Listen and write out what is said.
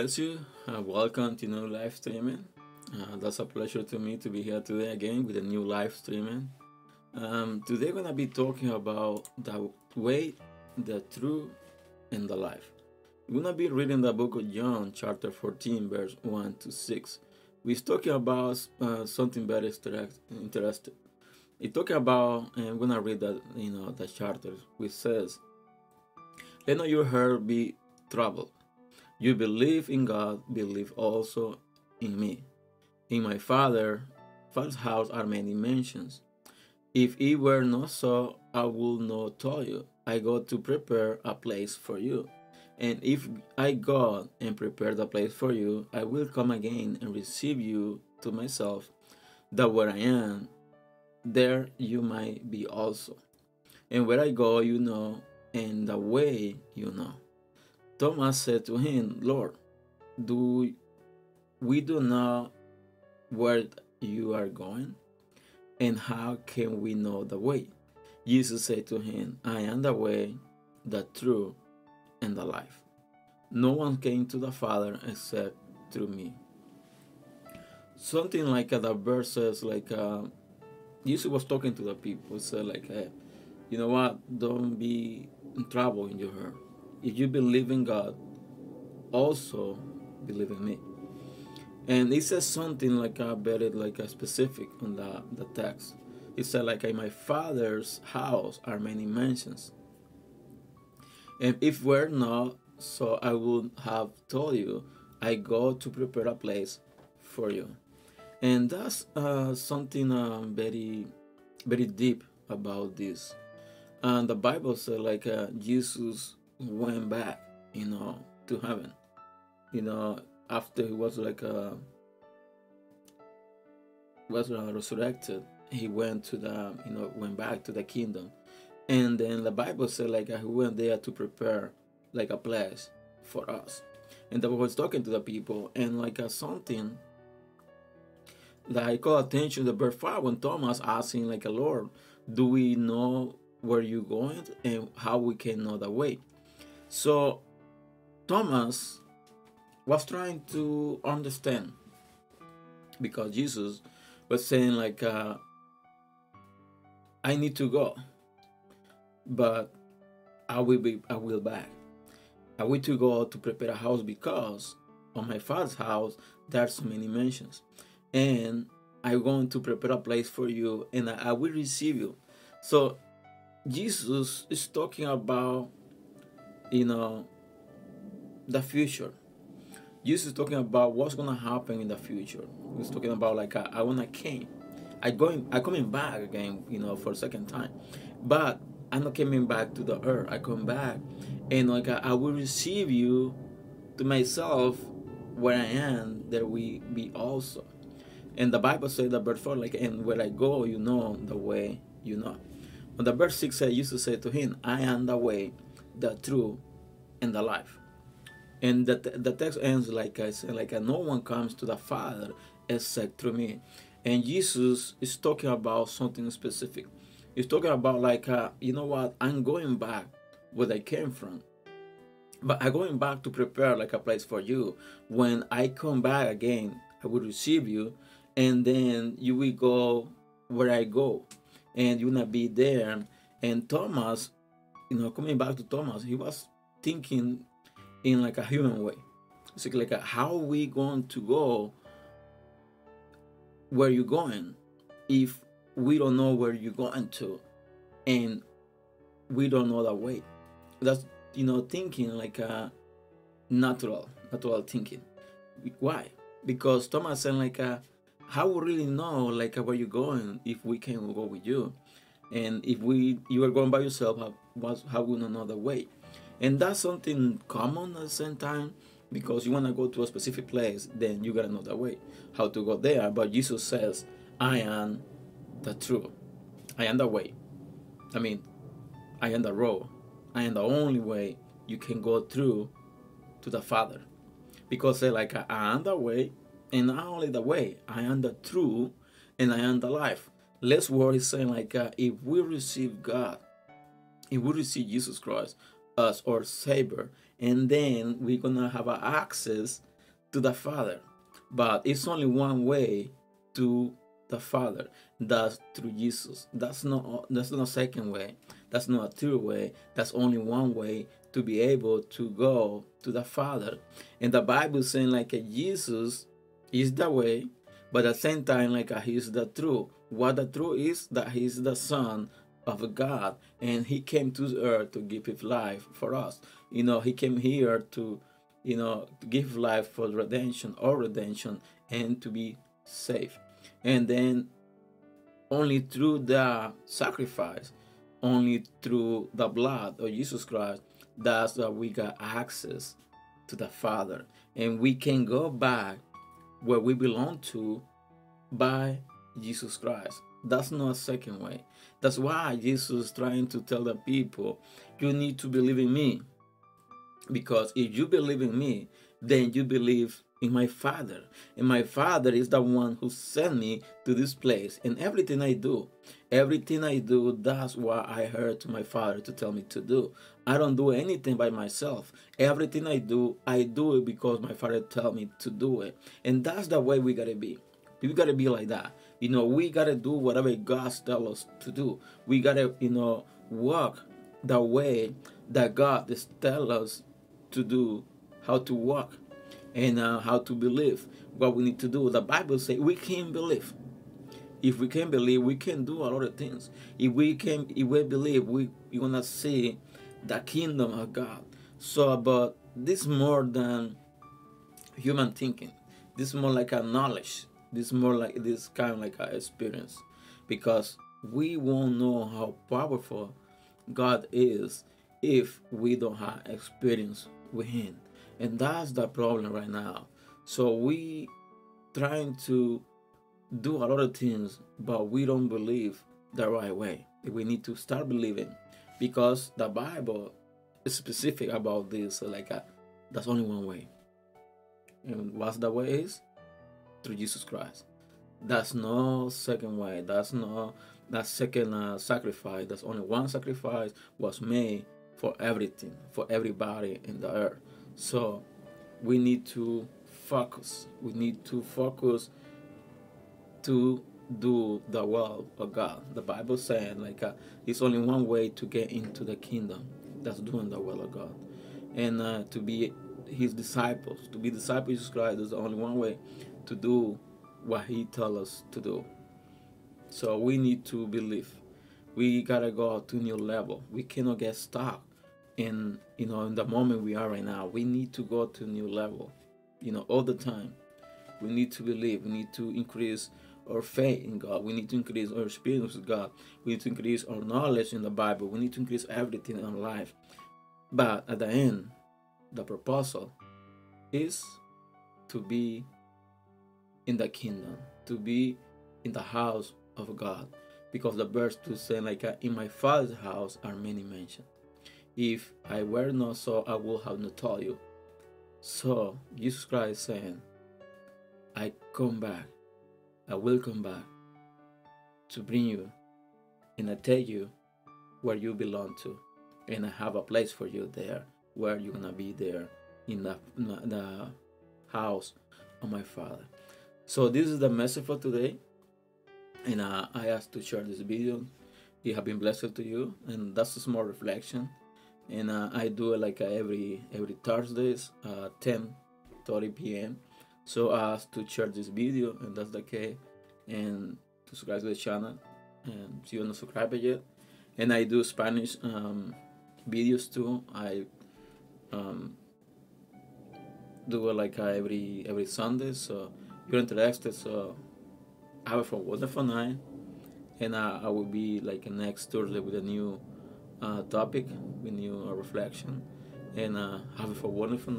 Bless you. Uh, welcome to new live streaming. Uh, that's a pleasure to me to be here today again with a new live streaming. Um, today, we're gonna be talking about the way, the truth, and the life. We're gonna be reading the book of John, chapter 14, verse 1 to 6. We're talking about uh, something very interesting. It's talking about, and I'm gonna read that, you know, the chapter, which says, "Let not your heart be troubled." You believe in God, believe also in me. In my Father, Father's house are many mansions. If it were not so, I would not tell you. I go to prepare a place for you. And if I go and prepare the place for you, I will come again and receive you to myself, that where I am, there you might be also. And where I go, you know, and the way you know. Thomas said to him, Lord, do we do not where you are going? And how can we know the way? Jesus said to him, I am the way, the truth, and the life. No one came to the Father except through me. Something like uh, the verse says, like uh, Jesus was talking to the people, said like, hey, you know what? Don't be in trouble in your heart if you believe in God, also believe in me. And it says something like a very like a specific on the, the text. It said like in my father's house are many mansions. And if we're not, so I would have told you, I go to prepare a place for you. And that's uh, something uh, very, very deep about this. And the Bible said like uh, Jesus went back, you know, to heaven. You know, after he was like uh, was uh, resurrected, he went to the you know went back to the kingdom, and then the Bible said like uh, he went there to prepare like a place for us, and the was talking to the people and like uh, something that I call attention to verse five when Thomas asking like a Lord, do we know where you going and how we can know the way? So Thomas was trying to understand because Jesus was saying like uh, I need to go, but I will be I will back. I will to go to prepare a house because on my father's house there are so many mansions, and I'm going to prepare a place for you, and I will receive you. So Jesus is talking about you know, the future. Jesus is talking about what's gonna happen in the future. He's talking about like I, I wanna came, I going, I coming back again, you know, for a second time, but I'm not coming back to the earth. I come back, and like I, I will receive you to myself where I am. There we be also. And the Bible says that verse 4, like, and where I go, you know the way you know. But the verse 6 said, used to say to him, I am the way, the truth, and the life. And the, the text ends like I said, like no one comes to the Father except through me. And Jesus is talking about something specific. He's talking about like, uh, you know what? I'm going back where I came from, but I'm going back to prepare like a place for you. When I come back again, I will receive you, and then you will go where I go, and you're gonna be there. And Thomas you know, coming back to Thomas, he was thinking in like a human way. It's like, a, how we going to go where you're going if we don't know where you're going to and we don't know the way. That's you know thinking like a natural, natural thinking. Why? Because Thomas said like a, how we really know like uh, where you're going if we can go with you and if we you are going by yourself was know the way. And that's something common at the same time because you want to go to a specific place then you got another way how to go there. But jesus says i am the truth. I am the way. I mean i am the road. I am the only way you can go through to the father. Because say like i am the way and not only the way i am the truth and i am the life. Less word is saying like uh, if we receive God, if we receive Jesus Christ as our Savior, and then we're gonna have access to the Father. But it's only one way to the Father. That's through Jesus. That's not that's not a second way. That's not a third way. That's only one way to be able to go to the Father. And the Bible saying like uh, Jesus is the way, but at the same time like uh, he's the truth. What the truth is that he's the Son of God and he came to earth to give his life for us. You know, he came here to you know, to give life for redemption or redemption and to be saved. And then only through the sacrifice, only through the blood of Jesus Christ, that's that we got access to the Father. And we can go back where we belong to by Jesus Christ. That's not a second way. That's why Jesus is trying to tell the people, you need to believe in me. Because if you believe in me, then you believe in my Father. And my Father is the one who sent me to this place. And everything I do, everything I do, that's what I heard my Father to tell me to do. I don't do anything by myself. Everything I do, I do it because my Father tell me to do it. And that's the way we gotta be. We gotta be like that. You know, we gotta do whatever God tells us to do. We gotta, you know, walk the way that God is tell us to do, how to walk, and uh, how to believe what we need to do. The Bible says we can believe. If we can believe, we can do a lot of things. If we can, if we believe, we we gonna see the kingdom of God. So, but this more than human thinking. This is more like a knowledge. This is more like this kind of like a experience, because we won't know how powerful God is if we don't have experience with Him, and that's the problem right now. So we trying to do a lot of things, but we don't believe the right way. We need to start believing, because the Bible is specific about this. Like, uh, a, that's only one way. And what's the way is? Through Jesus Christ. That's no second way. That's no that second uh, sacrifice. That's only one sacrifice was made for everything, for everybody in the earth. So we need to focus. We need to focus to do the will of God. The Bible saying like uh, it's only one way to get into the kingdom. That's doing the will of God, and uh, to be His disciples. To be disciples of Jesus Christ is the only one way to do what He tell us to do. So we need to believe. We gotta go to a new level. We cannot get stuck in you know in the moment we are right now. We need to go to a new level. You know, all the time. We need to believe. We need to increase our faith in God. We need to increase our experience with God. We need to increase our knowledge in the Bible. We need to increase everything in our life. But at the end, the proposal is to be in the kingdom, to be in the house of God. Because the verse to say like uh, in my father's house are many mansions. If I were not so, I would have not told you. So Jesus Christ saying, I come back, I will come back to bring you and I take you where you belong to. And I have a place for you there where you're gonna be there in the, in the house of my father. So this is the message for today. And uh, I asked to share this video. It have been blessed to you, and that's a small reflection. And uh, I do it like uh, every every Thursdays, uh, 10 30 p.m. So I asked to share this video, and that's the. And to subscribe to the channel, and if you're not subscribed yet. And I do Spanish um, videos too. I um, do it like uh, every every Sunday. So you're interested, so have it for wonderful night, and uh, I will be like next Thursday with a new uh, topic, with new uh, reflection, and uh, have for wonderful night.